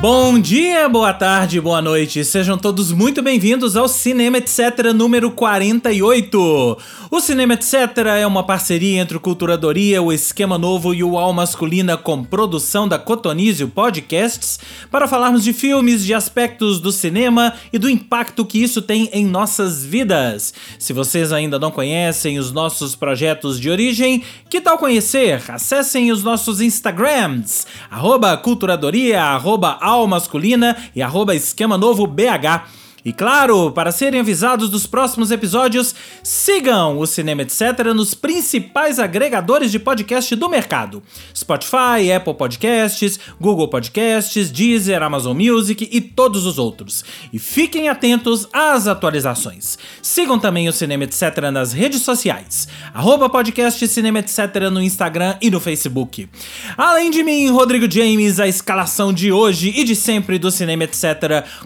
Bom dia, boa tarde, boa noite. Sejam todos muito bem-vindos ao Cinema Etc número 48. O Cinema Etc é uma parceria entre o Culturadoria, o Esquema Novo e o Al Masculina com produção da Cotonizio Podcasts para falarmos de filmes, de aspectos do cinema e do impacto que isso tem em nossas vidas. Se vocês ainda não conhecem os nossos projetos de origem, que tal conhecer? Acessem os nossos Instagrams, arroba culturadoria, arroba Al Masculina e arroba Esquema Novo BH. E claro, para serem avisados dos próximos episódios, sigam o Cinema Etc. nos principais agregadores de podcast do mercado: Spotify, Apple Podcasts, Google Podcasts, Deezer, Amazon Music e todos os outros. E fiquem atentos às atualizações. Sigam também o Cinema Etc. nas redes sociais: arroba podcast Cinema Etc. no Instagram e no Facebook. Além de mim, Rodrigo James, a escalação de hoje e de sempre do Cinema Etc.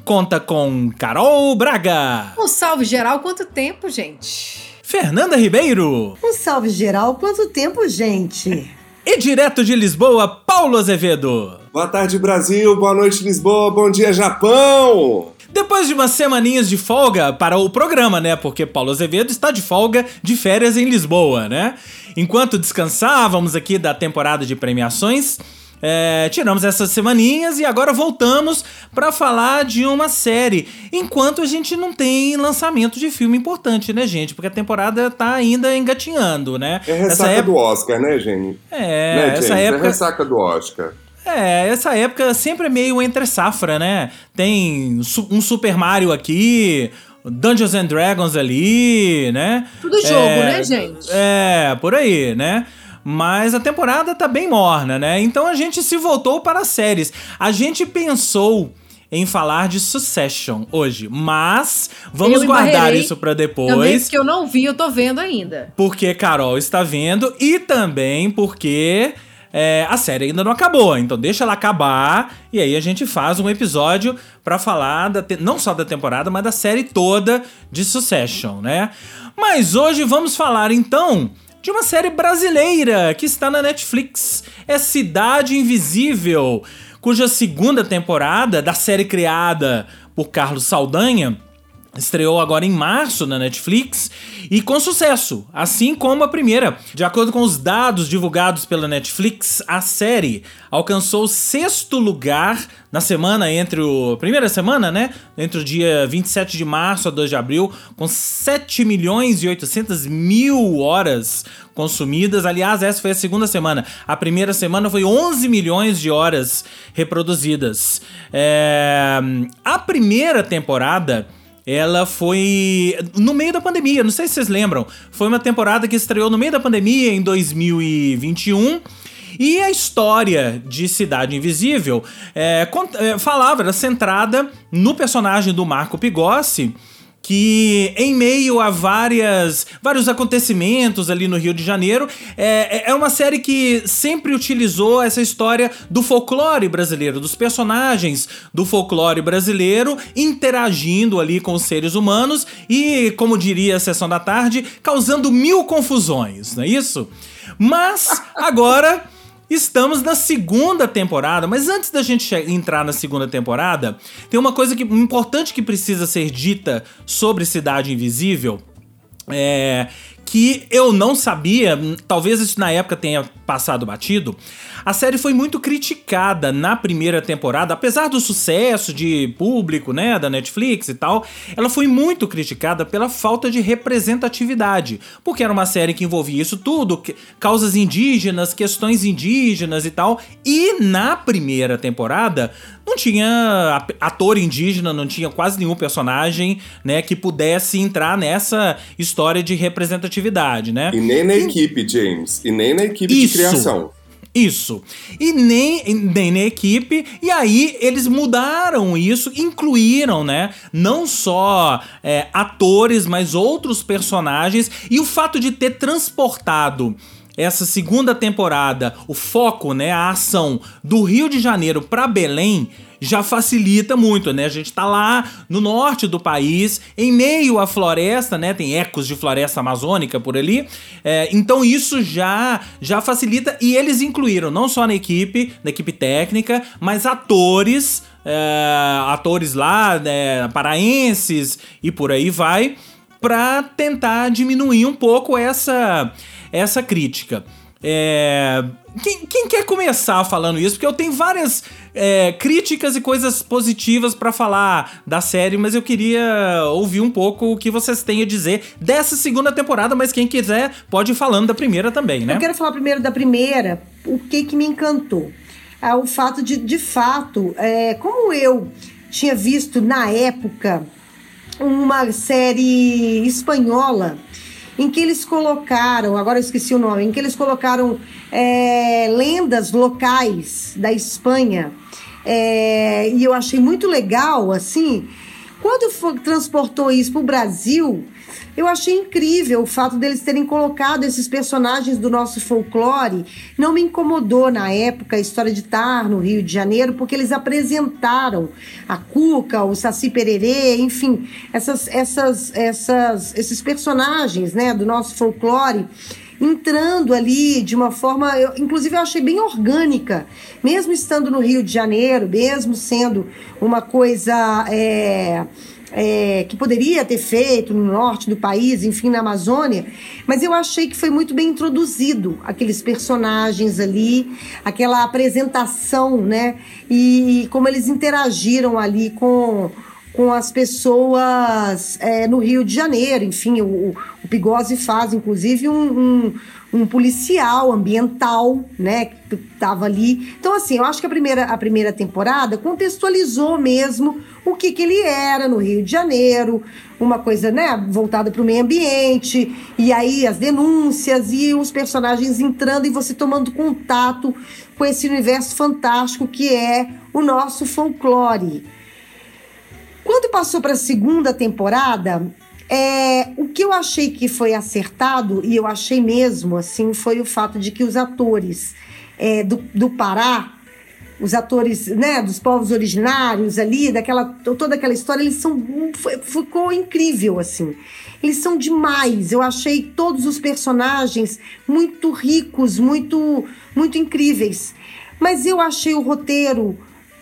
conta com Carol. Carol Braga. Um salve geral, quanto tempo, gente? Fernanda Ribeiro. Um salve geral, quanto tempo, gente? E direto de Lisboa, Paulo Azevedo. Boa tarde, Brasil. Boa noite, Lisboa. Bom dia, Japão. Depois de umas semaninhas de folga para o programa, né? Porque Paulo Azevedo está de folga de férias em Lisboa, né? Enquanto descansávamos aqui da temporada de premiações, é, tiramos essas semaninhas e agora voltamos para falar de uma série. Enquanto a gente não tem lançamento de filme importante, né, gente? Porque a temporada tá ainda engatinhando, né? É ressaca época... do Oscar, né, gente? É, né, essa é época. É ressaca do Oscar. É, essa época sempre é meio entre safra, né? Tem um Super Mario aqui, Dungeons and Dragons ali, né? Tudo jogo, é, né, gente? É, por aí, né? Mas a temporada tá bem morna, né? Então a gente se voltou para as séries. A gente pensou em falar de Succession hoje, mas vamos eu guardar isso para depois. Também porque eu não vi, eu tô vendo ainda. Porque Carol está vendo e também porque é, a série ainda não acabou, então deixa ela acabar e aí a gente faz um episódio para falar da não só da temporada, mas da série toda de Succession, né? Mas hoje vamos falar então de uma série brasileira que está na Netflix. É Cidade Invisível, cuja segunda temporada da série criada por Carlos Saldanha Estreou agora em março na Netflix e com sucesso, assim como a primeira. De acordo com os dados divulgados pela Netflix, a série alcançou o sexto lugar na semana entre o. Primeira semana, né? Entre o dia 27 de março a 2 de abril, com 7 milhões e 800 mil horas consumidas. Aliás, essa foi a segunda semana. A primeira semana foi 11 milhões de horas reproduzidas. É... A primeira temporada ela foi no meio da pandemia, não sei se vocês lembram. Foi uma temporada que estreou no meio da pandemia em 2021. E a história de Cidade Invisível é, é, falava, era centrada no personagem do Marco Pigossi, que em meio a várias, vários acontecimentos ali no Rio de Janeiro, é, é, é uma série que sempre utilizou essa história do folclore brasileiro, dos personagens do folclore brasileiro interagindo ali com os seres humanos e, como diria a sessão da tarde, causando mil confusões, não é isso? Mas agora Estamos na segunda temporada, mas antes da gente entrar na segunda temporada, tem uma coisa que, importante que precisa ser dita sobre Cidade Invisível. É, que eu não sabia, talvez isso na época tenha passado batido. A série foi muito criticada na primeira temporada, apesar do sucesso de público, né, da Netflix e tal, ela foi muito criticada pela falta de representatividade, porque era uma série que envolvia isso tudo, causas indígenas, questões indígenas e tal, e na primeira temporada não tinha ator indígena, não tinha quase nenhum personagem, né, que pudesse entrar nessa história de representatividade, né? E nem na equipe, James, e nem na equipe Isso. de criação. Isso. E nem, nem na equipe. E aí eles mudaram isso, incluíram, né? Não só é, atores, mas outros personagens. E o fato de ter transportado essa segunda temporada, o foco, né, a ação do Rio de Janeiro para Belém, já facilita muito, né? A gente tá lá no norte do país, em meio à floresta, né? Tem ecos de floresta amazônica por ali. É, então isso já, já facilita e eles incluíram não só na equipe, na equipe técnica, mas atores, é, atores lá, né, paraenses e por aí vai, para tentar diminuir um pouco essa, essa crítica. É, quem, quem, quer começar falando isso? Porque eu tenho várias é, críticas e coisas positivas para falar da série, mas eu queria ouvir um pouco o que vocês têm a dizer dessa segunda temporada, mas quem quiser pode ir falando da primeira também, né? Eu quero falar primeiro da primeira, o que que me encantou. É o fato de, de fato, é, como eu tinha visto na época uma série espanhola em que eles colocaram, agora eu esqueci o nome, em que eles colocaram é, lendas locais da Espanha. É, e eu achei muito legal, assim. Quando foi, transportou isso para o Brasil, eu achei incrível o fato deles terem colocado esses personagens do nosso folclore. Não me incomodou na época a história de estar no Rio de Janeiro, porque eles apresentaram a Cuca, o Saci Pererê, enfim, essas, essas, essas, esses personagens né, do nosso folclore entrando ali de uma forma, eu, inclusive eu achei bem orgânica, mesmo estando no Rio de Janeiro, mesmo sendo uma coisa. É, é, que poderia ter feito no norte do país, enfim, na Amazônia, mas eu achei que foi muito bem introduzido aqueles personagens ali, aquela apresentação, né? E como eles interagiram ali com, com as pessoas é, no Rio de Janeiro. Enfim, o, o faz, inclusive, um, um, um, policial ambiental, né, que estava ali. Então, assim, eu acho que a primeira, a primeira temporada contextualizou mesmo o que, que ele era no Rio de Janeiro, uma coisa, né, voltada para o meio ambiente, e aí as denúncias e os personagens entrando e você tomando contato com esse universo fantástico que é o nosso folclore. Quando passou para a segunda temporada, é, o que eu achei que foi acertado, e eu achei mesmo, assim, foi o fato de que os atores é, do, do Pará, os atores né, dos povos originários ali, daquela, toda aquela história, eles são. Ficou incrível, assim. Eles são demais. Eu achei todos os personagens muito ricos, muito, muito incríveis. Mas eu achei o roteiro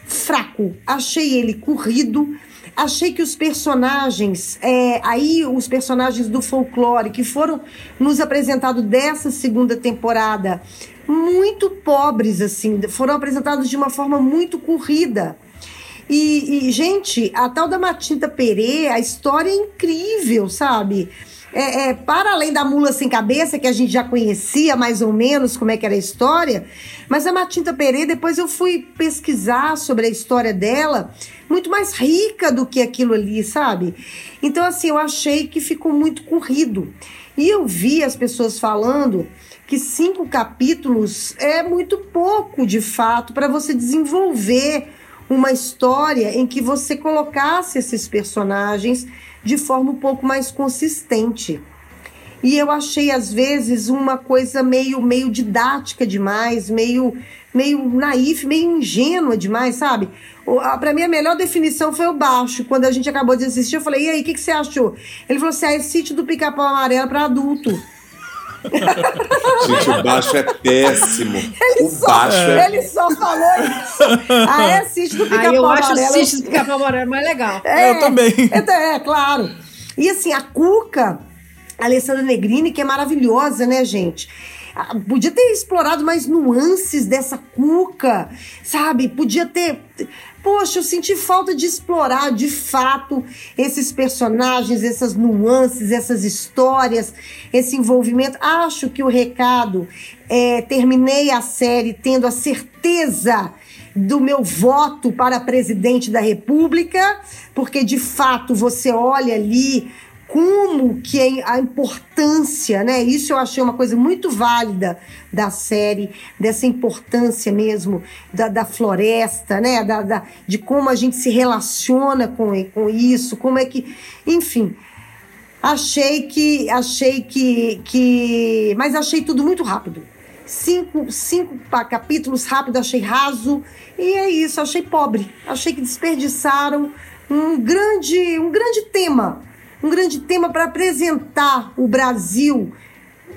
fraco, achei ele corrido Achei que os personagens, é, aí os personagens do folclore que foram nos apresentados dessa segunda temporada, muito pobres, assim, foram apresentados de uma forma muito corrida. E, e gente, a tal da Matinta Pereira, a história é incrível, sabe? É, é, para além da mula sem cabeça, que a gente já conhecia mais ou menos como é que era a história, mas a Matinta Pereira, depois eu fui pesquisar sobre a história dela, muito mais rica do que aquilo ali, sabe? Então, assim, eu achei que ficou muito corrido. E eu vi as pessoas falando que cinco capítulos é muito pouco, de fato, para você desenvolver uma história em que você colocasse esses personagens de forma um pouco mais consistente. E eu achei às vezes uma coisa meio meio didática demais, meio meio naif, meio ingênua demais, sabe? Para mim a melhor definição foi o baixo. Quando a gente acabou de assistir, eu falei: "E aí, o que, que você achou?" Ele falou assim: "Ah, é sítio do Pica-Pau Amarelo para adulto." Gente, o baixo é péssimo. Ele, o só, baixo é... ele só falou isso. Ah, é sítio do Pica-Pau Aí eu acho o do pica-pau amarelo mais legal. É, Eu também. É, é, claro. E assim, a Cuca, a Alessandra Negrini, que é maravilhosa, né, gente? Ah, Podia ter explorado mais nuances dessa Cuca, sabe? Podia ter. Poxa, eu senti falta de explorar de fato esses personagens, essas nuances, essas histórias, esse envolvimento. Acho que o recado é: terminei a série tendo a certeza do meu voto para presidente da República, porque de fato você olha ali como que é a importância, né? Isso eu achei uma coisa muito válida da série, dessa importância mesmo da, da floresta, né? Da, da- de como a gente se relaciona com, com isso, como é que. Enfim. Achei que. Achei que, que. Mas achei tudo muito rápido. cinco, cinco capítulos rápidos, achei raso. E é isso, achei pobre. Achei que desperdiçaram um grande, um grande tema. Um grande tema para apresentar o Brasil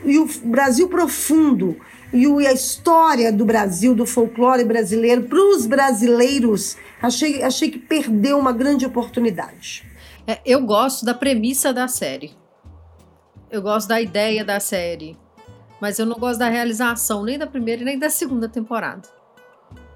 e o Brasil profundo e a história do Brasil, do folclore brasileiro para os brasileiros. Achei, achei que perdeu uma grande oportunidade. É, eu gosto da premissa da série. Eu gosto da ideia da série. Mas eu não gosto da realização, nem da primeira nem da segunda temporada.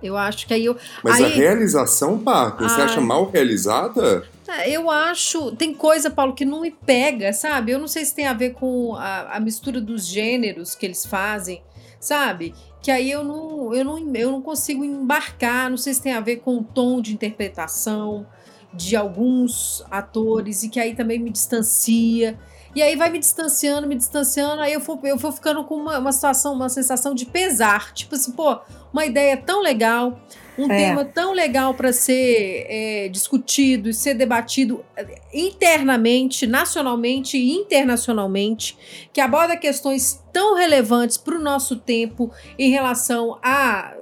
Eu acho que aí eu. Mas aí, a realização, Paco, você acha mal realizada? É, eu acho. Tem coisa, Paulo, que não me pega, sabe? Eu não sei se tem a ver com a, a mistura dos gêneros que eles fazem, sabe? Que aí eu não, eu, não, eu não consigo embarcar. Não sei se tem a ver com o tom de interpretação de alguns atores e que aí também me distancia. E aí vai me distanciando, me distanciando, aí eu vou, eu vou ficando com uma, uma situação, uma sensação de pesar. Tipo assim, pô, uma ideia tão legal, um é. tema tão legal para ser é, discutido e ser debatido é, internamente, nacionalmente e internacionalmente, que aborda questões tão relevantes para o nosso tempo em relação a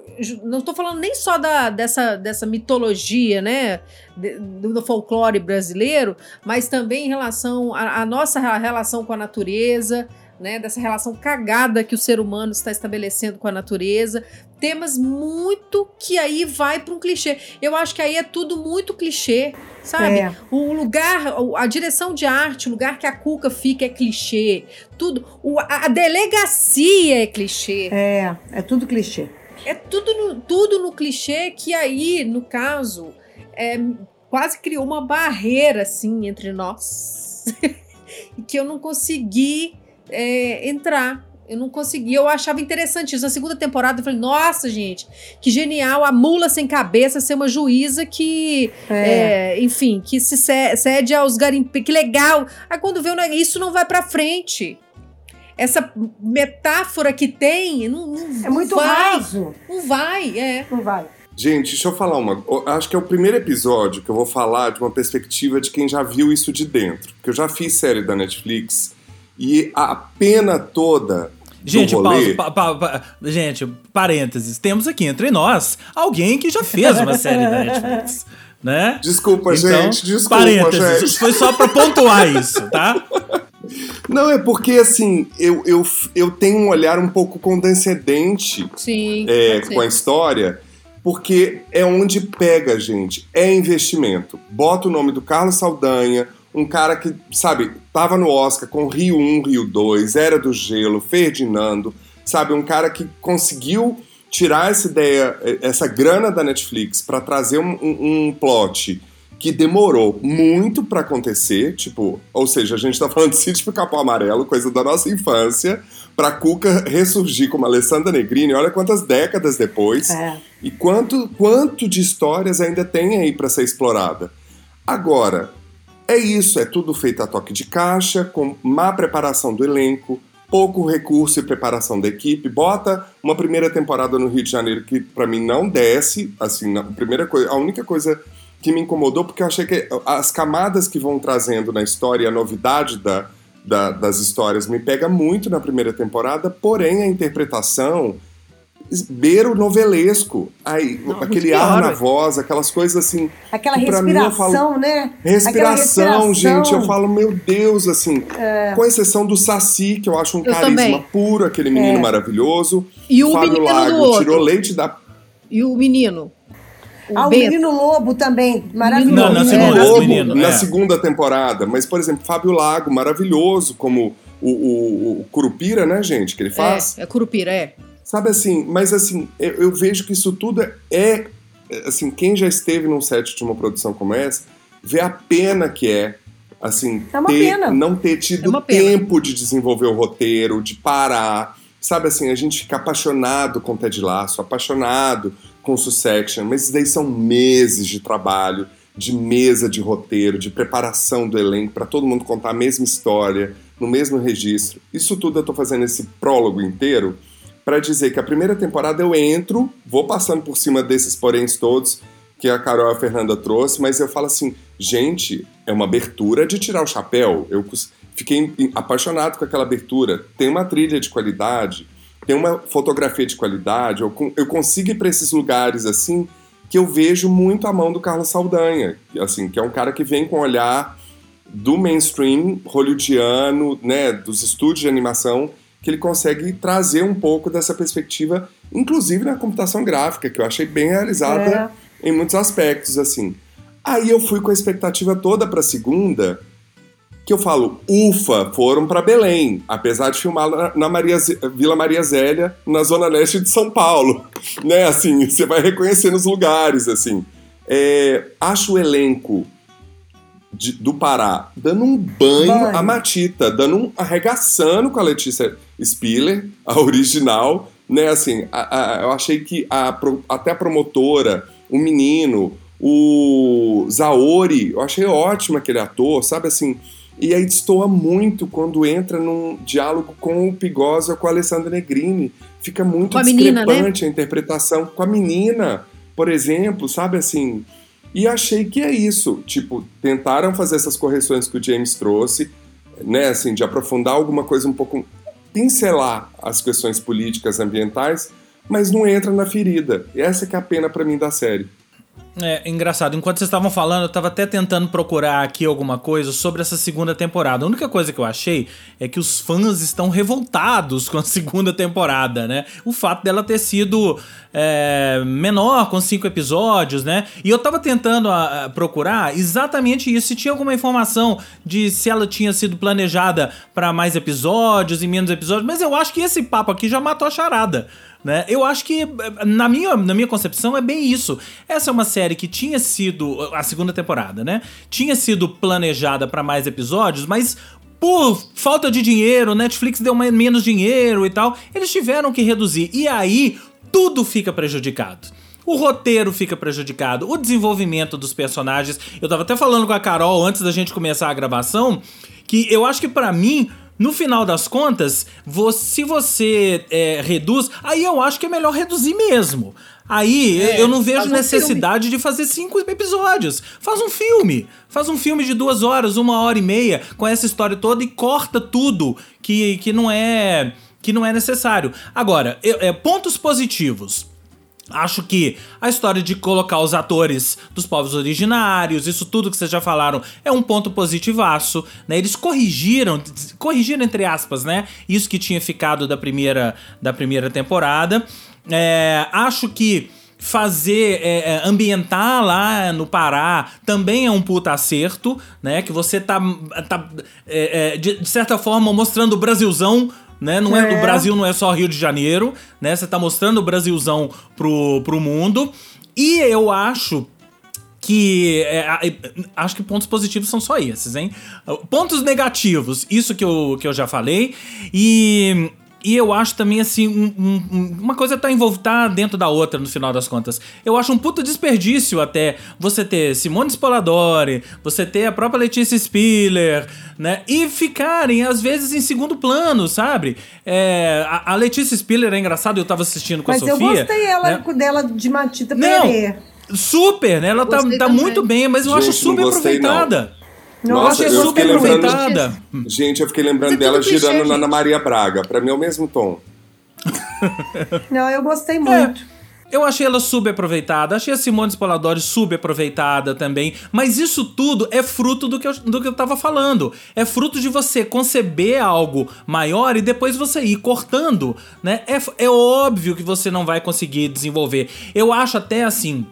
não estou falando nem só da, dessa, dessa mitologia, né, do, do folclore brasileiro, mas também em relação à nossa relação com a natureza, né, dessa relação cagada que o ser humano está estabelecendo com a natureza. Temas muito que aí vai para um clichê. Eu acho que aí é tudo muito clichê, sabe? É. O lugar, a direção de arte, o lugar que a Cuca fica é clichê. Tudo. O, a delegacia é clichê. É, é tudo clichê. É tudo no, tudo no clichê que aí, no caso, é, quase criou uma barreira assim entre nós. e que eu não consegui é, entrar. Eu não consegui. Eu achava interessante isso. Na segunda temporada, eu falei, nossa, gente, que genial a mula sem cabeça ser uma juíza que, é. É, enfim, que se cede aos garimpeiros. Que legal. Aí quando vê, isso não vai pra frente essa metáfora que tem não, não é muito vai, raso. Não vai, é. Não vai. Gente, deixa eu falar uma. Acho que é o primeiro episódio que eu vou falar de uma perspectiva de quem já viu isso de dentro. Porque eu já fiz série da Netflix e a pena toda Gente, pausa, pa, pa, pa, gente, parênteses. Temos aqui entre nós alguém que já fez uma série da Netflix. Né? Desculpa, então, gente, desculpa, parênteses, gente. Foi só pra pontuar isso, tá? Não, é porque assim, eu, eu, eu tenho um olhar um pouco condescendente Sim, é, com a história, porque é onde pega, gente. É investimento. Bota o nome do Carlos Saldanha, um cara que, sabe, tava no Oscar com Rio 1, Rio 2, Era do Gelo, Ferdinando, sabe, um cara que conseguiu tirar essa ideia, essa grana da Netflix para trazer um, um, um plot que demorou muito para acontecer, tipo, ou seja, a gente tá falando de Sítio Capão Amarelo, coisa da nossa infância, pra Cuca ressurgir como Alessandra Negrini, olha quantas décadas depois, é. e quanto, quanto de histórias ainda tem aí para ser explorada. Agora, é isso, é tudo feito a toque de caixa, com má preparação do elenco, pouco recurso e preparação da equipe. Bota uma primeira temporada no Rio de Janeiro que para mim não desce, assim, a primeira coisa, a única coisa que me incomodou, porque eu achei que as camadas que vão trazendo na história, a novidade da, da, das histórias me pega muito na primeira temporada, porém a interpretação beira o novelesco. Aí, Não, aquele ar na voz, aquelas coisas assim. Aquela respiração, falo, né? Respiração, respiração, gente. Eu falo, meu Deus, assim. É. Com exceção do Saci, que eu acho um eu carisma também. puro, aquele menino é. maravilhoso. E o Fábio menino Lago tirou leite da. E o menino? O ah, o Menino Lobo também, maravilhoso. Não, na segunda, Lobo, menino, na é. segunda temporada. Mas, por exemplo, Fábio Lago, maravilhoso, como o, o, o Curupira, né, gente, que ele faz. É, é Curupira, é. Sabe assim, mas assim, eu, eu vejo que isso tudo é, é, assim, quem já esteve num set de uma produção como essa, vê a pena que é, assim, é ter, não ter tido é tempo de desenvolver o roteiro, de parar. Sabe assim, a gente fica apaixonado com Ted Lasso, apaixonado com Succession, mas isso daí são meses de trabalho, de mesa de roteiro, de preparação do elenco, para todo mundo contar a mesma história, no mesmo registro. Isso tudo eu estou fazendo esse prólogo inteiro para dizer que a primeira temporada eu entro, vou passando por cima desses poréns todos que a Carol e a Fernanda trouxe, mas eu falo assim, gente, é uma abertura de tirar o chapéu. Eu fiquei apaixonado com aquela abertura. Tem uma trilha de qualidade, tem uma fotografia de qualidade, eu, eu consigo ir para esses lugares assim que eu vejo muito a mão do Carlos Saldanha, assim, que é um cara que vem com o olhar do mainstream hollywoodiano, né, dos estúdios de animação, que ele consegue trazer um pouco dessa perspectiva, inclusive na computação gráfica, que eu achei bem realizada é. em muitos aspectos, assim. Aí eu fui com a expectativa toda para a segunda, que eu falo, ufa, foram para Belém, apesar de filmar na, na Maria, Vila Maria Zélia, na zona leste de São Paulo, né? Assim, você vai reconhecendo os lugares, assim. É, acho o elenco de, do Pará dando um banho, banho, a Matita, dando um arregaçando com a Letícia Spiller, a original, né? Assim, a, a, eu achei que a, até a promotora, o menino, o Zaori, eu achei ótimo aquele ator, sabe assim e aí destoa muito quando entra num diálogo com o Pigosa ou com a Alessandra Negrini. Fica muito com discrepante a, menina, né? a interpretação com a menina, por exemplo, sabe assim. E achei que é isso. Tipo, tentaram fazer essas correções que o James trouxe, né, assim, de aprofundar alguma coisa um pouco. pincelar as questões políticas, ambientais, mas não entra na ferida. E essa que é a pena para mim da série. É engraçado, enquanto vocês estavam falando, eu estava até tentando procurar aqui alguma coisa sobre essa segunda temporada. A única coisa que eu achei é que os fãs estão revoltados com a segunda temporada, né? O fato dela ter sido é, menor, com cinco episódios, né? E eu estava tentando a, a, procurar exatamente isso, se tinha alguma informação de se ela tinha sido planejada para mais episódios e menos episódios, mas eu acho que esse papo aqui já matou a charada. Né? Eu acho que, na minha, na minha concepção, é bem isso. Essa é uma série que tinha sido. A segunda temporada, né? Tinha sido planejada para mais episódios, mas por falta de dinheiro, Netflix deu menos dinheiro e tal, eles tiveram que reduzir. E aí, tudo fica prejudicado. O roteiro fica prejudicado, o desenvolvimento dos personagens. Eu tava até falando com a Carol antes da gente começar a gravação que eu acho que para mim no final das contas, você, se você é, reduz, aí eu acho que é melhor reduzir mesmo. Aí é, eu não vejo necessidade de fazer cinco episódios. Faz um filme. Faz um filme de duas horas, uma hora e meia, com essa história toda e corta tudo que, que não é que não é necessário. Agora, é, pontos positivos. Acho que a história de colocar os atores dos povos originários, isso tudo que vocês já falaram, é um ponto positivaço, né? Eles corrigiram, corrigiram entre aspas, né? Isso que tinha ficado da primeira, da primeira temporada. É, acho que fazer é, é ambientar lá no Pará também é um puta acerto, né? Que você tá, tá é, é, de, de certa forma mostrando o Brasilzão né? Não é. é. o Brasil não é só Rio de Janeiro, né? Você tá mostrando o Brasilzão pro, pro mundo. E eu acho que é, acho que pontos positivos são só esses, hein? Pontos negativos, isso que eu, que eu já falei. E e eu acho também, assim, um, um, uma coisa tá envolvida tá dentro da outra, no final das contas. Eu acho um puto desperdício até você ter Simone Spoladori, você ter a própria Letícia Spiller, né? E ficarem, às vezes, em segundo plano, sabe? É, a, a, Letícia Spiller é engraçado, eu tava assistindo com Mas a Sofia. Mas eu gostei ela, né? dela de Matita Pereira. Super, né? Ela tá, tá muito bem, mas eu Gente, acho super aproveitada. Não. Nossa, eu super aproveitada. Gente, eu fiquei lembrando Você dela girando na Ana Maria Braga. Pra mim é o mesmo tom. Não, eu gostei muito. É. Eu achei ela subaproveitada, achei a Simone Spoladori subaproveitada também, mas isso tudo é fruto do que, eu, do que eu tava falando. É fruto de você conceber algo maior e depois você ir cortando, né? É, é óbvio que você não vai conseguir desenvolver. Eu acho até assim,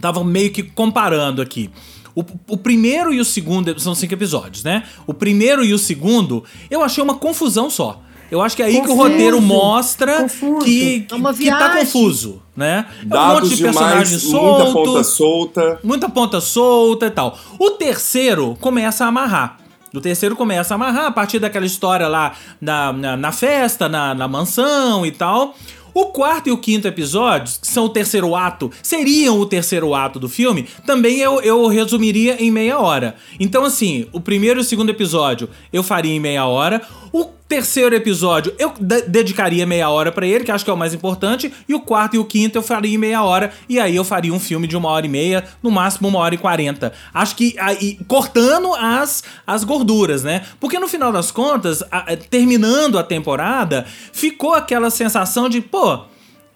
tava meio que comparando aqui. O, o, primeiro e o segundo são cinco episódios, né? O primeiro e o segundo, eu achei uma confusão só. Eu acho que é aí confuso. que o roteiro mostra que, que, é que tá confuso, né? É um monte de personagem solto. Muita ponta solta. Muita ponta solta e tal. O terceiro começa a amarrar. O terceiro começa a amarrar a partir daquela história lá na, na, na festa, na, na mansão e tal. O quarto e o quinto episódios, que são o terceiro ato, seriam o terceiro ato do filme, também eu, eu resumiria em meia hora. Então, assim, o primeiro e o segundo episódio eu faria em meia hora. O terceiro episódio eu dedicaria meia hora para ele, que acho que é o mais importante. E o quarto e o quinto eu faria em meia hora. E aí eu faria um filme de uma hora e meia, no máximo uma hora e quarenta. Acho que aí, cortando as, as gorduras, né? Porque no final das contas, a, terminando a temporada, ficou aquela sensação de, pô,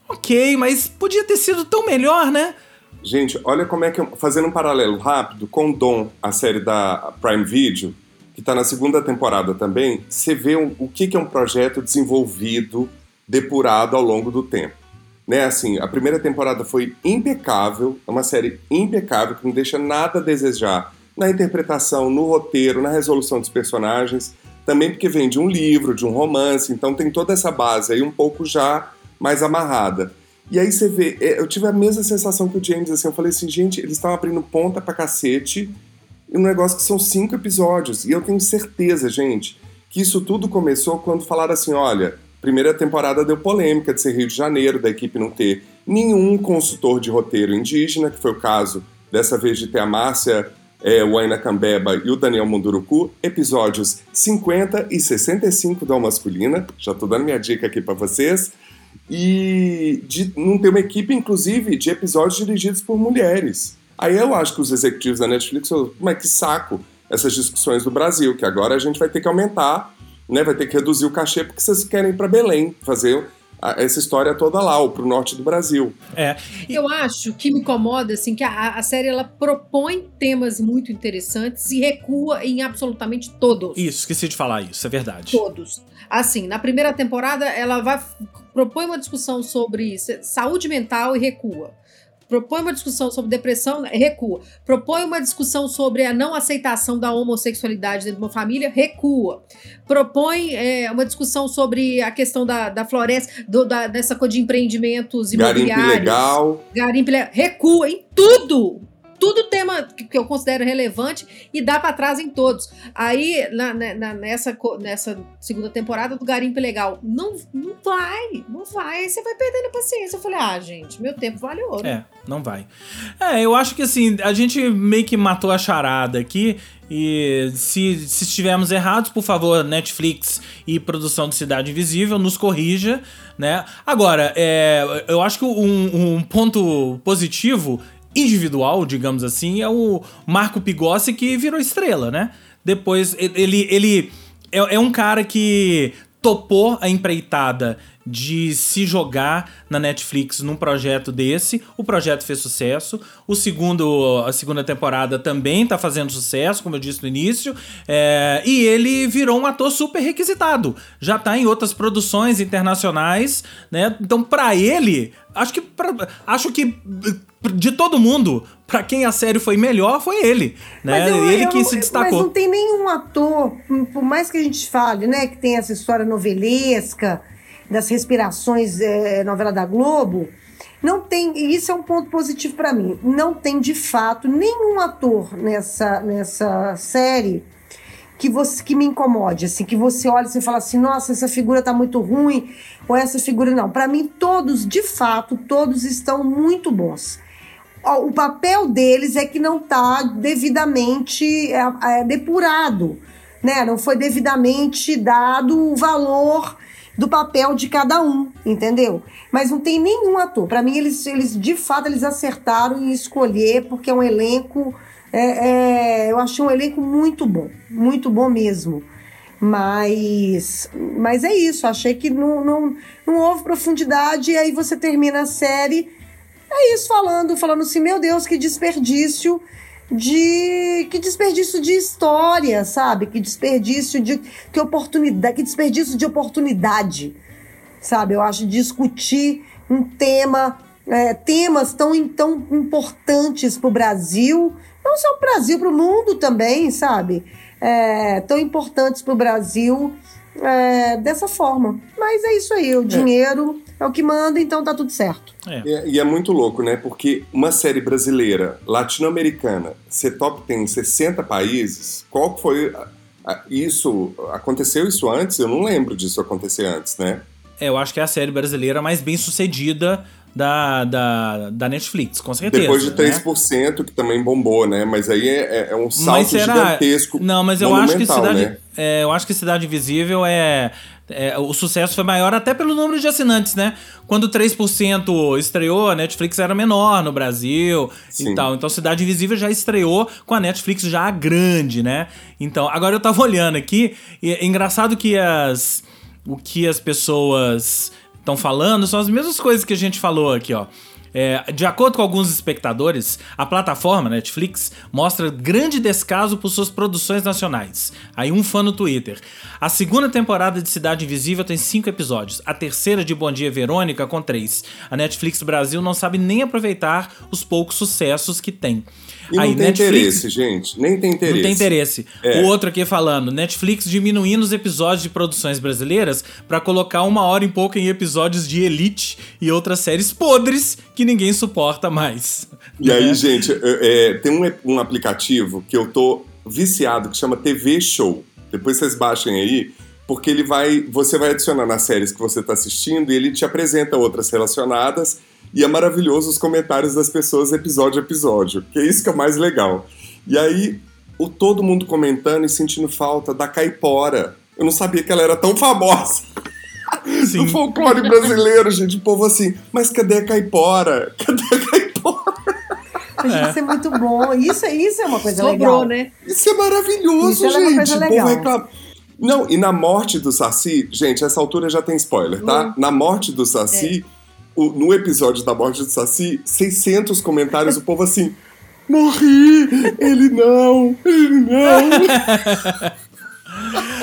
ok, mas podia ter sido tão melhor, né? Gente, olha como é que. Fazendo um paralelo rápido com Dom, a série da Prime Video, que está na segunda temporada também, você vê um, o que, que é um projeto desenvolvido, depurado ao longo do tempo. Né, assim, a primeira temporada foi impecável, é uma série impecável que não deixa nada a desejar na interpretação, no roteiro, na resolução dos personagens, também porque vem de um livro, de um romance, então tem toda essa base aí um pouco já mais amarrada. E aí você vê, é, eu tive a mesma sensação que o James, assim, eu falei assim, gente, eles estão abrindo ponta pra cacete um negócio que são cinco episódios. E eu tenho certeza, gente, que isso tudo começou quando falaram assim: olha, primeira temporada deu polêmica de ser Rio de Janeiro, da equipe não ter nenhum consultor de roteiro indígena, que foi o caso dessa vez de ter a Márcia é, Waina Cambeba e o Daniel Munduruku, episódios 50 e 65 da Masculina, já tô dando minha dica aqui para vocês, e de não ter uma equipe, inclusive, de episódios dirigidos por mulheres. Aí eu acho que os executivos da Netflix, mas que saco essas discussões do Brasil, que agora a gente vai ter que aumentar, né, vai ter que reduzir o cachê porque vocês querem ir para Belém fazer essa história toda lá, ou pro norte do Brasil. É. Eu acho que me incomoda assim que a, a, série ela propõe temas muito interessantes e recua em absolutamente todos. Isso, esqueci de falar isso, é verdade. Todos. Assim, na primeira temporada ela vai propõe uma discussão sobre saúde mental e recua propõe uma discussão sobre depressão, recua. Propõe uma discussão sobre a não aceitação da homossexualidade dentro de uma família, recua. Propõe é, uma discussão sobre a questão da, da floresta, do, da, dessa coisa de empreendimentos imobiliários. Garimpo legal. Garimpo legal. Recua em tudo tudo tema que eu considero relevante e dá para trás em todos. Aí, na, na, nessa, nessa segunda temporada do Garimpo Legal, não, não vai, não vai. Você vai perdendo a paciência. Eu falei, ah, gente, meu tempo vale ouro. É, não vai. É, eu acho que assim, a gente meio que matou a charada aqui. E se, se estivermos errados, por favor, Netflix e produção de Cidade Invisível, nos corrija, né? Agora, é, eu acho que um, um ponto positivo individual, digamos assim, é o Marco Pigossi que virou estrela, né? Depois ele, ele é, é um cara que topou a empreitada de se jogar na Netflix num projeto desse. O projeto fez sucesso. O segundo, a segunda temporada também tá fazendo sucesso, como eu disse no início. É, e ele virou um ator super requisitado. Já tá em outras produções internacionais, né? Então, para ele, acho que pra, acho que de todo mundo, para quem a série foi melhor, foi ele, né? Eu, ele eu, que se destacou. Mas não tem nenhum ator, por mais que a gente fale, né, que tem essa história novelesca, das respirações é, novela da Globo, não tem, e isso é um ponto positivo para mim, não tem de fato nenhum ator nessa, nessa série que você que me incomode, assim, que você olha e fala assim, nossa, essa figura tá muito ruim, ou essa figura não. Para mim, todos, de fato, todos estão muito bons. O papel deles é que não tá devidamente é, é, depurado, né? Não foi devidamente dado o valor do papel de cada um, entendeu? Mas não tem nenhum ator. Para mim, eles, eles de fato eles acertaram em escolher, porque é um elenco. É, é, eu achei um elenco muito bom, muito bom mesmo. Mas, mas é isso, achei que não, não, não houve profundidade, e aí você termina a série. É isso, falando, falando assim, meu Deus, que desperdício de que desperdício de história, sabe? Que desperdício de que oportunidade, que desperdício de oportunidade, sabe? Eu acho discutir um tema, é, temas tão, tão importantes para o Brasil, não só para o Brasil, para o mundo também, sabe? É, tão importantes para o Brasil é, dessa forma. Mas é isso aí, o é. dinheiro é o que manda, então tá tudo certo. É. E, é, e, é muito louco, né? Porque uma série brasileira, latino-americana, ser top tem em 60 países, qual foi. Isso. Aconteceu isso antes? Eu não lembro disso acontecer antes, né? É, eu acho que é a série brasileira mais bem sucedida da, da, da Netflix, com certeza. Depois de né? 3%, que também bombou, né? Mas aí é, é um salto gigantesco. Não, mas eu acho que Cidade, né? é, eu acho que Cidade Invisível é, é, o sucesso foi maior até pelo número de assinantes, né? Quando 3% estreou, a Netflix era menor no Brasil Sim. e tal. Então Cidade Invisível já estreou com a Netflix já grande, né? Então, agora eu tava olhando aqui e é engraçado que as o que as pessoas estão falando são as mesmas coisas que a gente falou aqui, ó. É, de acordo com alguns espectadores, a plataforma Netflix mostra grande descaso por suas produções nacionais. Aí um fã no Twitter. A segunda temporada de Cidade Invisível tem cinco episódios. A terceira de Bom Dia Verônica com três. A Netflix Brasil não sabe nem aproveitar os poucos sucessos que tem. E não Aí, tem Netflix- interesse, gente. Nem tem interesse. não tem interesse. É. O outro aqui falando, Netflix diminuindo os episódios de produções brasileiras pra colocar uma hora em pouco em episódios de Elite e outras séries podres que ninguém suporta mais. E aí, Né? gente, é, é, tem um, um aplicativo que eu tô viciado que chama TV Show. Depois vocês baixem aí, porque ele vai. Você vai adicionar nas séries que você tá assistindo e ele te apresenta outras relacionadas. E é maravilhoso os comentários das pessoas episódio a episódio, que é isso que é o mais legal. E aí, o todo mundo comentando e sentindo falta da Caipora. Eu não sabia que ela era tão famosa Sim. do folclore brasileiro, gente. O povo assim, mas cadê a Caipora? Cadê a Caipora? Mas Isso é muito bom. Isso, isso é uma coisa Sobrou, legal. né? Isso é maravilhoso, Isso é uma gente. coisa O povo legal. reclama. Não, e na morte do Saci, gente, essa altura já tem spoiler, tá? Na morte do Saci, o- no episódio da morte do Saci, 600 comentários, o povo assim, morri, ele não, ele não.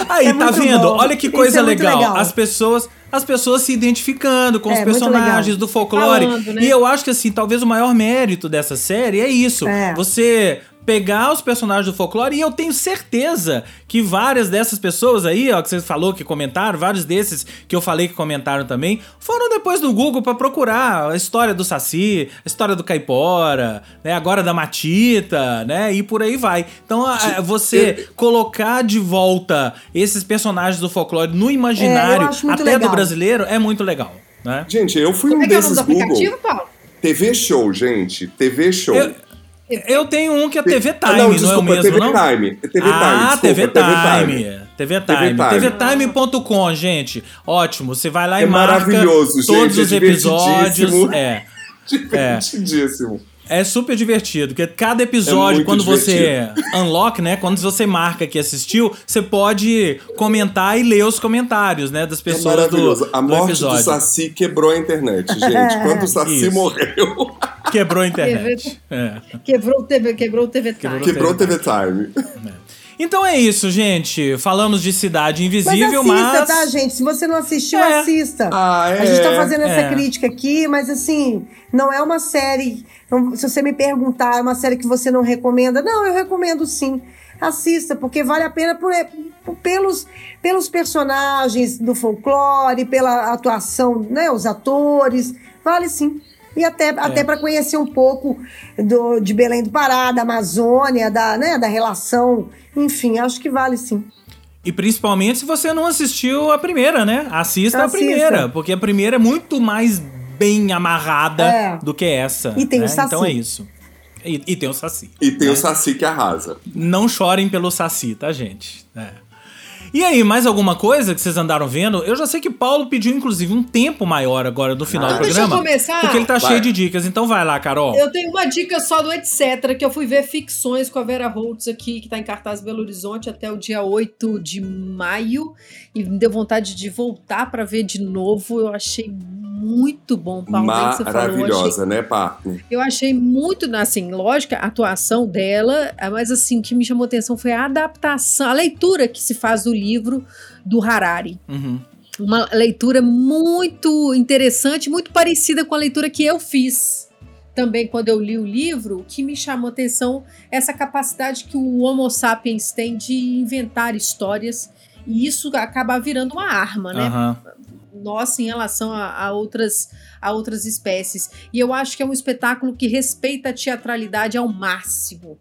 Aí, É tá vendo? bom. Olha que coisa é legal. legal. As pessoas. As pessoas se identificando com É, os personagens do folclore. Falando, né? E eu acho que, assim, talvez o maior mérito dessa série é isso. É. Você pegar os personagens do folclore e eu tenho certeza que várias dessas pessoas aí, ó, que você falou que comentaram, vários desses que eu falei que comentaram também, foram depois do Google pra procurar a história do Saci, a história do Caipora, né, agora da Matita, né, e por aí vai. Então, a- a- você colocar de volta esses personagens do folclore no imaginário, muito até do legal. brasileiro, é muito legal, né? Gente, eu fui Como um é que é o nome desses do Google. aplicativo, Paulo? TV Show, gente. TV Show. Eu, eu tenho um que é TV Time, Ah, não, não, é o desculpa, mesmo, TV não? Time. É TV Time, ah, desculpa, TV TV Time. Time. TV Time. TV TVTime.com, gente. Ótimo. Você vai lá É e marca maravilhoso, gente, todos é os episódios. divertidíssimo. É. Divertidíssimo. É super divertido, porque cada episódio, muito quando você unlock, né? Quando você marca que assistiu, você pode comentar e ler os comentários, né? Das É pessoas do, maravilhoso. A do morte do episódio. Saci quebrou a internet, gente. Quando o Saci Isso. morreu, Quebrou a internet. É. Quebrou o TV, quebrou o TV Time. Quebrou. o TV Time. Então é isso, gente. Falamos de Cidade Mas Invisível, assista, mas. tá, gente? Se você não assistiu, É. assista. Ah, é. A gente tá fazendo essa é. crítica aqui, mas assim, não é uma série. não- Se você me perguntar, é uma série que você não recomenda? Não, eu recomendo sim. Assista, porque vale a pena por- por- pelos, pelos personagens do folclore, pela atuação, né? Os atores. Vale sim. E até, É. até para conhecer um pouco do, de Belém do Pará, da Amazônia, da, né, da relação. Enfim, acho que vale sim. E principalmente se você não assistiu a primeira, né? Assista, a Assista. primeira, porque a primeira é muito mais bem amarrada É. do que essa. E tem né? o Saci. Então é isso. E, e tem o Saci. E tem né? o Saci que arrasa. Não chorem pelo Saci, tá, gente? É. E aí, mais alguma coisa que vocês andaram vendo? Eu já sei que Paulo pediu, inclusive, um tempo maior agora no final Ah. do Então deixa eu programa. começar. Porque ele tá Vai. cheio de dicas. Então vai lá, Carol. Eu tenho uma dica só do Etc, que eu fui ver ficções com a Vera Holtz aqui, que tá em cartaz Belo Horizonte até o dia 8 de maio. E me deu vontade de voltar pra ver de novo. Eu achei muito bom, Paulo. você falou, achei Maravilhosa, né, partner? Eu achei muito, assim, lógica, a atuação dela, mas assim, o que me chamou atenção foi a adaptação, a leitura que se faz do livro do Harari. Uhum. Uma leitura muito interessante, muito parecida com a leitura que eu fiz. Também quando eu li o livro, o que me chamou atenção é essa capacidade que o Homo sapiens tem de inventar histórias e isso acaba virando uma arma, né? Aham. nossa em relação a, a outras, a outras espécies. E eu acho que é um espetáculo que respeita a teatralidade ao máximo.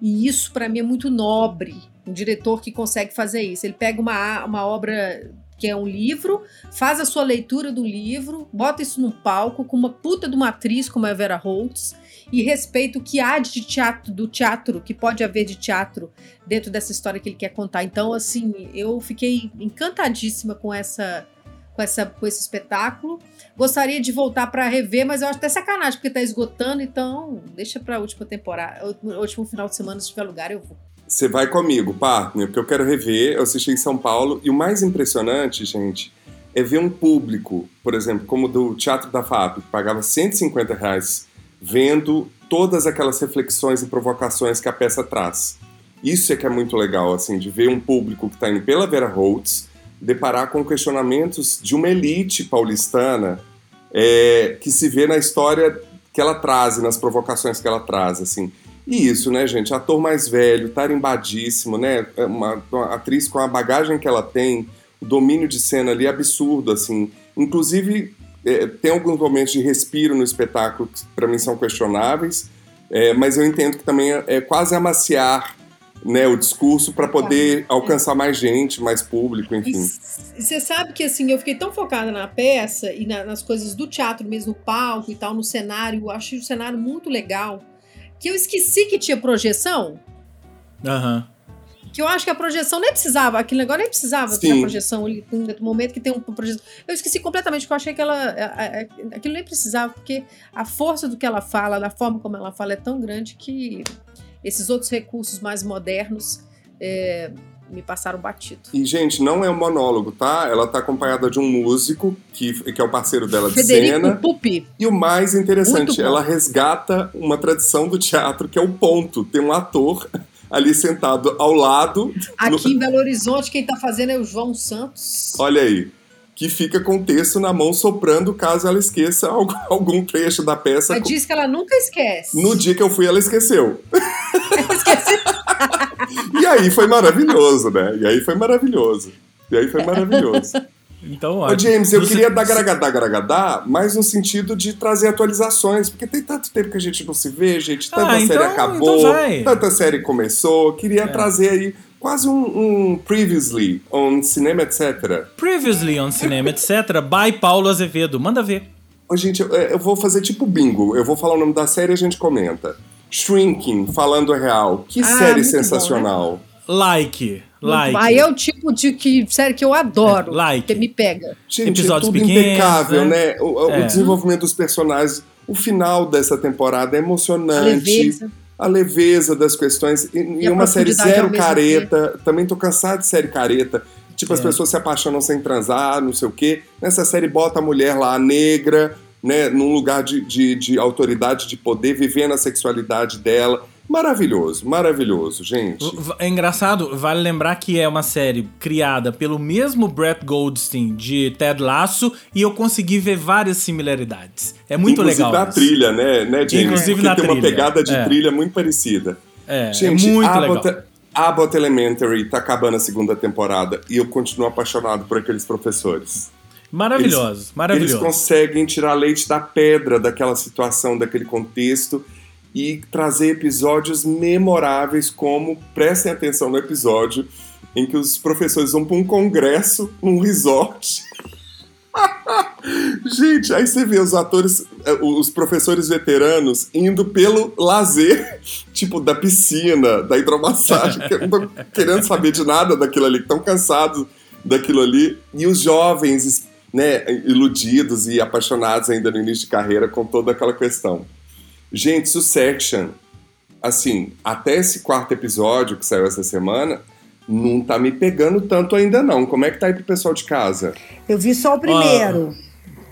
E isso, para mim, é muito nobre. Um diretor que consegue fazer isso. Ele pega uma, uma obra que é um livro, faz a sua leitura do livro, bota isso no palco com uma puta de uma atriz como a Vera Holtz e respeita o que há de teatro, do teatro, que pode haver de teatro dentro dessa história que ele quer contar. Então, assim, eu fiquei encantadíssima com essa com, essa, com esse espetáculo. Gostaria de voltar para rever, mas eu acho até sacanagem, porque tá esgotando, então deixa pra última temporada, último final de semana, se tiver lugar, eu vou. Você vai comigo, partner, porque eu quero rever. Eu assisti em São Paulo e o mais impressionante, gente, é ver um público, por exemplo, como do Teatro da FAP, que pagava 150 reais, vendo todas aquelas reflexões e provocações que a peça traz. Isso é que é muito legal, assim, de ver um público que está indo pela Vera Holtz, deparar com questionamentos de uma elite paulistana é, que se vê na história que ela traz, nas provocações que ela traz, assim. E isso, né, gente? Ator mais velho, tarimbadíssimo, né? É uma, uma, atriz com a bagagem que ela tem, o domínio de cena ali absurdo, assim. Inclusive, é, tem alguns momentos de respiro no espetáculo que para mim são questionáveis, é, mas eu entendo que também é, é quase amaciar né, o discurso para poder alcançar mais gente, mais público, enfim. Você sabe que assim, eu fiquei tão focada na peça e na, nas coisas do teatro mesmo, no palco e tal, no cenário, eu achei o cenário muito legal que eu esqueci que tinha projeção. Aham. Uhum. Que eu acho que a projeção nem precisava, aquele negócio nem precisava ter projeção ali, no momento que tem uma projeção. Eu esqueci completamente, porque eu achei que ela. aquilo nem precisava, porque a força do que ela fala, da forma como ela fala, é tão grande que esses outros recursos mais modernos. É, me passaram batido. E, gente, não é um monólogo, tá? Ela tá acompanhada de um músico, que, que é o parceiro dela de Federico cena. Pupi. E o mais interessante, ela resgata uma tradição do teatro, que é o ponto. Tem um ator ali sentado ao lado. Aqui no... em Belo Horizonte, quem tá fazendo é o João Santos. Olha aí que fica com o texto na mão soprando caso ela esqueça algum trecho da peça. Ela diz que ela nunca esquece. No dia que eu fui, ela esqueceu. Esqueceu. e aí foi maravilhoso, né? E aí foi maravilhoso. E aí foi maravilhoso. Então, Ô, James, eu Você... queria dar garagadá, garagadá, mas no sentido de trazer atualizações, porque tem tanto tempo que a gente não se vê, gente, tanta ah, série então, acabou, então tanta série começou, queria é. trazer aí quase um, um, Previously on Cinema Etc. Previously on Cinema Etc. by Paulo Azevedo. Manda ver. Ô, gente, eu, eu, vou fazer tipo bingo. Eu vou falar o nome da série e a gente comenta. Shrinking, falando real. Que ah, série sensacional. Bom, né? Like. Like. Aí é o tipo de que, série que eu adoro. É, like. Que me pega. Gente, Episódios é tudo pequenos, impecável, né? né? O, é. o, desenvolvimento dos personagens. O final dessa temporada é emocionante a leveza das questões. E, e uma série zero careta. Tempo. Também tô cansado de série careta. Tipo, é. as pessoas se apaixonam sem transar, não sei o quê. Nessa série bota a mulher lá, negra, né, num lugar de, de, de autoridade, de poder, vivendo a sexualidade dela. Maravilhoso, maravilhoso, gente. É engraçado, vale lembrar que é uma série criada pelo mesmo Brett Goldstein de Ted Lasso e eu consegui ver várias similaridades. É muito Inclusive legal. Inclusive na isso. trilha, né, né James? Inclusive Porque na tem trilha. uma pegada de é. trilha muito parecida. É, é gente, é muito Abbott, legal. Abbott Elementary tá acabando a segunda temporada e eu continuo apaixonado por aqueles professores. Maravilhosos, eles, maravilhosos. Eles conseguem tirar leite da pedra daquela situação, daquele contexto e trazer episódios memoráveis, como prestem atenção no episódio em que os professores vão para um congresso num resort. Gente, aí você vê os atores, eh, os professores veteranos indo pelo lazer, tipo da piscina, da hidromassagem, que não estão querendo saber de nada daquilo ali, estão cansados daquilo ali, e os jovens, né, iludidos e apaixonados ainda no início de carreira com toda aquela questão. Gente, Succession, assim, até esse quarto episódio que saiu essa semana, não tá me pegando tanto ainda não. Como é que tá aí pro pessoal de casa? Eu vi só o primeiro.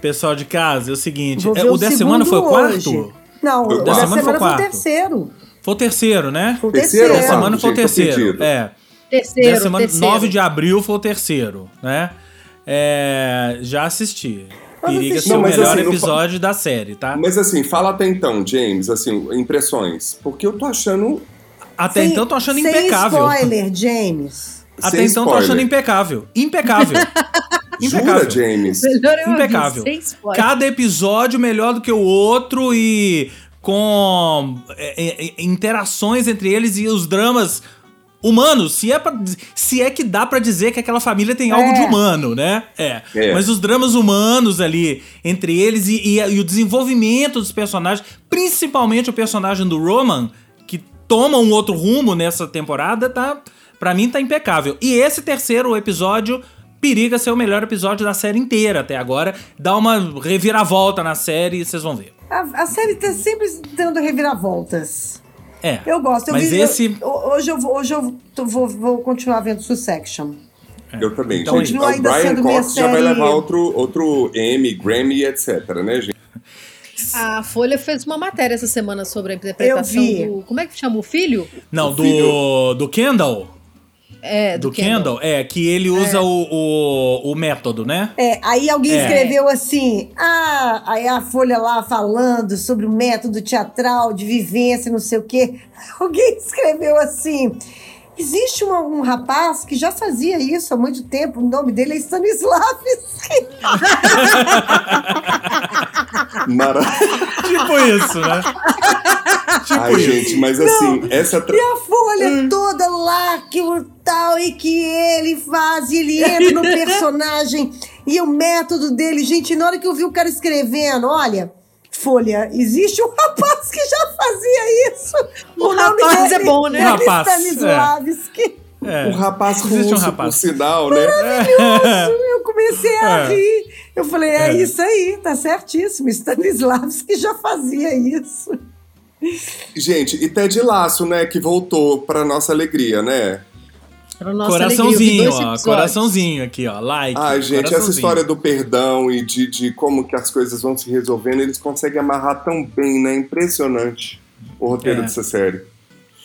pessoal de casa, é o seguinte, é, o, o da semana foi o quarto? Não, o da semana, semana foi o terceiro. Foi o terceiro, né? Foi o terceiro. Da semana foi o terceiro. É. Terceiro, da semana, terceiro. 9 de abril foi o terceiro, né? É, já assisti. Periga ser o melhor assim, episódio da série, tá? Mas assim, fala até então, James, assim, impressões. Porque eu tô achando. Até sem, então tô achando sem impecável. spoiler, James. Até sem então spoiler. tô achando impecável. Impecável. impecável. Jura, James? Impecável. Cada episódio melhor do que o outro e com é, é, é, interações entre eles e os dramas humanos, se é, pra, se é que dá para dizer que aquela família tem algo É. de humano, né? É. É. Mas os dramas humanos ali entre eles e, e- e o desenvolvimento dos personagens, principalmente o personagem do Roman, que toma um outro rumo nessa temporada, tá? Pra mim tá impecável. E esse terceiro episódio periga ser o melhor episódio da série inteira até agora. Dá uma reviravolta na série e vocês vão ver. A, a série tá sempre dando reviravoltas. É. Eu gosto. Eu mas vi- esse. eu- hoje eu, vou, hoje eu tô- vou, vou continuar vendo Succession. Eu também, Então, gente. continua O ainda Brian sendo minha Cox já vai levar outro, outro Emmy, Grammy, etc, né, gente? A Folha fez uma matéria essa semana sobre a interpretação Eu vi. do. Como é que chama o filho? Não, O do, filho- do Kendall? É, do, Do Kendall? É, que ele usa o, o, o método, né? É, aí alguém É. escreveu assim, ah, aí a Folha lá falando sobre o método teatral de vivência, não sei o quê. Alguém escreveu assim, existe uma- um rapaz que já fazia isso há muito tempo, o nome dele é Stanislavski. Mara... Tipo isso, né? Tipo Ai, isso. gente, mas assim, essa. Tra... E a Folha toda lá, que o tal, e que ele faz, e ele entra no personagem, e o método dele, gente, na hora que eu vi o cara escrevendo, olha... Folha, existe um rapaz que já fazia isso. O rapaz é bom, né? é Um rapaz, Stanislavski. É. Um rapaz Existe um russo, rapaz. por sinal, né? Eu comecei a É. rir. Eu falei, é, É. isso aí, tá certíssimo. Stanislavski já fazia isso. Gente, e Ted Laço, né, que voltou pra nossa alegria, né? Coraçãozinho, ó. Coraçãozinho aqui, ó. Like. Ai, gente, essa história do perdão e de, de como que as coisas vão se resolvendo, eles conseguem amarrar tão bem, né? Impressionante o roteiro É. dessa série.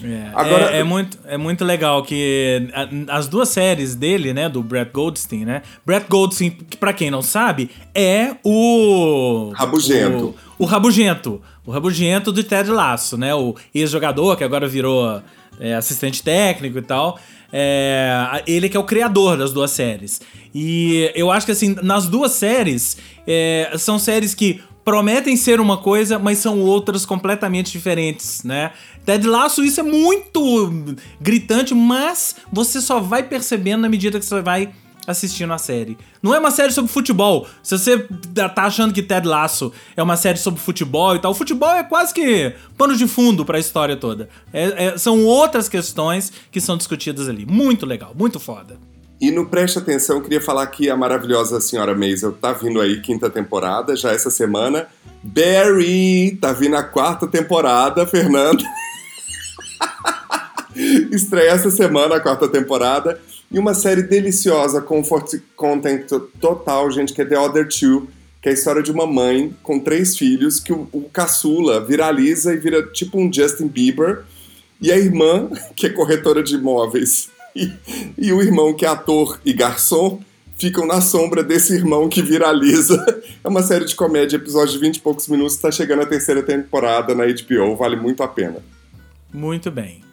É, Agora- é, é muito, é muito legal que as duas séries dele, né, do Brett Goldstein, né? Brett Goldstein, que pra quem não sabe, é o Rabugento. O, o rabugento, o rabugento do Ted Lasso, né? O ex-jogador que agora virou é, assistente técnico e tal. É, ele que é o criador das duas séries. E eu acho que assim, nas duas séries, é, são séries que prometem ser uma coisa, mas são outras completamente diferentes, né? Ted Lasso, isso é muito gritante, mas você só vai percebendo na medida que você vai assistindo a série. Não é uma série sobre futebol. Se você tá achando que Ted Lasso é uma série sobre futebol e tal, o futebol é quase que pano de fundo pra história toda. É- é- são outras questões que são discutidas ali. Muito legal, muito foda. E no Preste Atenção, queria falar que a maravilhosa Senhora Maisel tá vindo aí, quinta temporada, já essa semana. Barry tá vindo a quarta temporada, Fernanda. Estreia essa semana a quarta temporada. E uma série deliciosa, comfort content total, gente, que é The Other Two, que é a história de uma mãe com três filhos, que o, o caçula viraliza e vira tipo um Justin Bieber. E a irmã, que é corretora de imóveis, e, e o irmão, que é ator e garçom, ficam na sombra desse irmão que viraliza. É uma série de comédia, episódio de 20 e poucos minutos, está chegando a terceira temporada na HBO, vale muito a pena. Muito bem.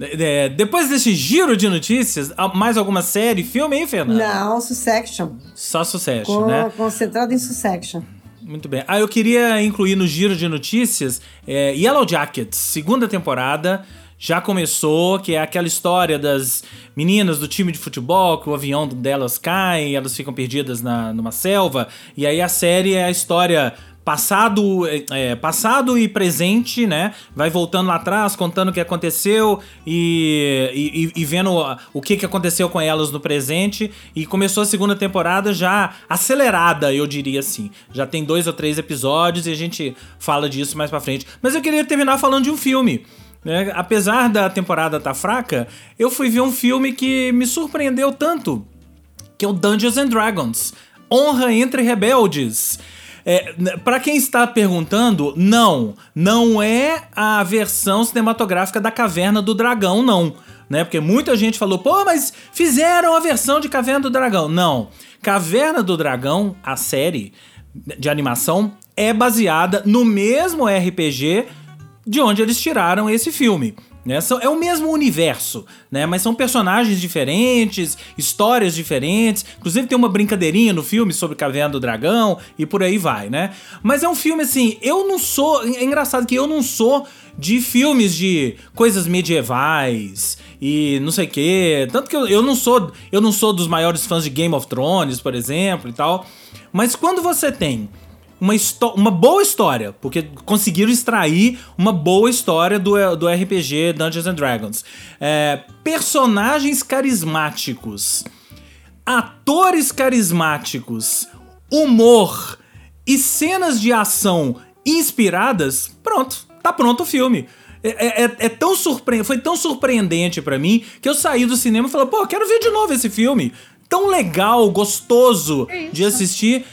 É, depois desse giro de notícias, mais alguma série, filme aí, Fernanda? Não, Succession. Só sucesso, Co- né? Concentrado em Succession. Muito bem. Ah, eu queria incluir no giro de notícias é, Yellow Jackets, segunda temporada. Já começou, que é aquela história das meninas do time de futebol, que o avião delas cai, elas ficam perdidas na, numa selva. E aí a série é a história passado, é, é, passado e presente, né? Vai voltando lá atrás, contando o que aconteceu e, e, e vendo o que, que aconteceu com elas no presente. E começou a segunda temporada já acelerada, eu diria assim. Já tem dois ou três episódios e a gente fala disso mais pra frente. Mas eu queria terminar falando de um filme. né? Apesar da temporada estar fraca, eu fui ver um filme que me surpreendeu tanto que é o Dungeons and Dragons. Honra entre rebeldes. É, para quem está perguntando, não, não é a versão cinematográfica da Caverna do Dragão, não. Né? Porque muita gente falou, pô, mas fizeram a versão de Caverna do Dragão. Não. Caverna do Dragão, a série de animação, é baseada no mesmo RPG de onde eles tiraram esse filme. Né? É o mesmo universo, né? Mas são personagens diferentes, histórias diferentes. Inclusive tem uma brincadeirinha no filme sobre Caverna do Dragão e por aí vai, né? Mas é um filme assim, eu não sou. É engraçado que eu não sou de filmes de coisas medievais e não sei o quê. Tanto que eu, eu não sou eu não sou dos maiores fãs de Game of Thrones, por exemplo, e tal. Mas quando você tem uma, uma boa história, porque conseguiram extrair uma boa história do, do RPG Dungeons and Dragons. É, personagens carismáticos, atores carismáticos, humor e cenas de ação inspiradas, pronto, tá pronto o filme. É, é, é tão surpre... Foi tão surpreendente para mim que eu saí do cinema e falei, pô, quero ver de novo esse filme. Tão legal, gostoso é de assistir.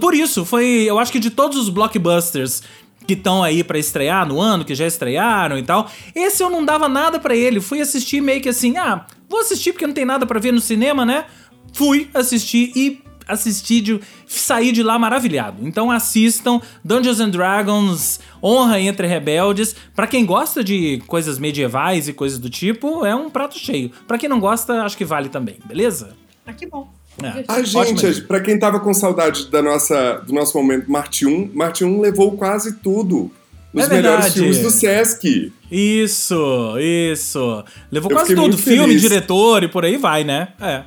Por isso, foi. Eu acho que de todos os blockbusters que estão aí para estrear no ano, que já estrearam e tal. Esse eu não dava nada para ele. Fui assistir meio que assim, ah, vou assistir porque não tem nada para ver no cinema, né? Fui assistir e assisti de sair de lá maravilhado. Então assistam Dungeons and Dragons Honra entre Rebeldes. Para quem gosta de coisas medievais e coisas do tipo, é um prato cheio. Para quem não gosta, acho que vale também, beleza? Ah, que bom. É. A gente, para quem tava com saudade da nossa, do nosso momento Marte 1, Marte 1 levou quase tudo. Os é melhores filmes do Sesc. Isso, isso. Levou Eu quase tudo. Filme, feliz. diretor e por aí vai, né? É.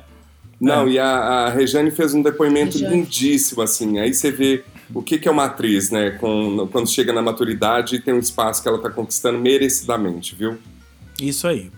Não, é. e a, a Regiane fez um depoimento Regiane. lindíssimo, assim. Aí você vê o que, que é uma atriz, né? Com, quando chega na maturidade e tem um espaço que ela tá conquistando merecidamente, viu? Isso aí.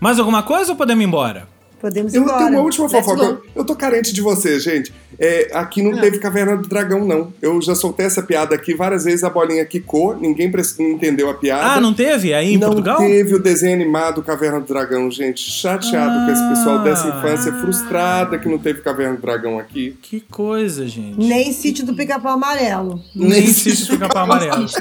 Mais alguma coisa ou podemos ir embora? Podemos ir eu embora. tenho uma última fofoca. Eu, eu tô carente de você, gente. É, aqui não, não, teve Caverna do Dragão, não. Eu já soltei essa piada aqui várias vezes, a bolinha quicou, ninguém entendeu a piada. Ah, não teve aí em não Portugal? Não teve o desenho animado Caverna do Dragão, gente. Chateado ah, com esse pessoal dessa infância, frustrada que não teve Caverna do Dragão aqui. Que coisa, gente. Nem Sítio do Pica-Pau Amarelo. Nem, Nem Sítio do Pica-Pau Amarelo. Por isso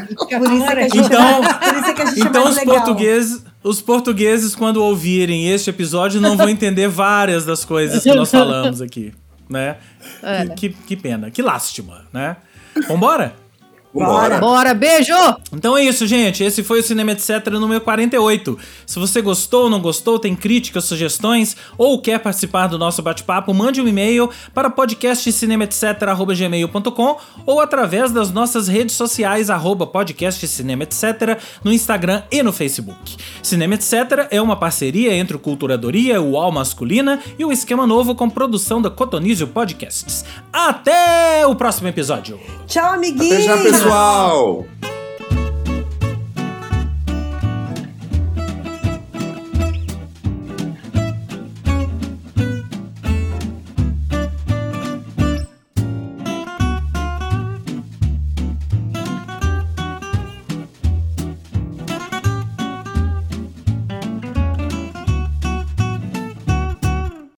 que a gente então, então os portugueses os portugueses, quando ouvirem este episódio, não vão entender várias das coisas que nós falamos aqui, né? É. Que, que, que, pena, que lástima, né? Vambora? Bora. Bora, beijo! Então é isso, gente. Esse foi o Cinema Etc. número 48. Se você gostou ou não gostou, tem críticas, sugestões ou quer participar do nosso bate-papo, mande um e-mail para podcastcinemaetc.gmail.com ou através das nossas redes sociais, arroba podcastcinemaetc, no Instagram e no Facebook. Cinema Etc. é uma parceria entre o Culturadoria, o UAL Masculina e o Esquema Novo com produção da Cotonizio Podcasts. Até o próximo episódio! Tchau, amiguinhos! Pessoal!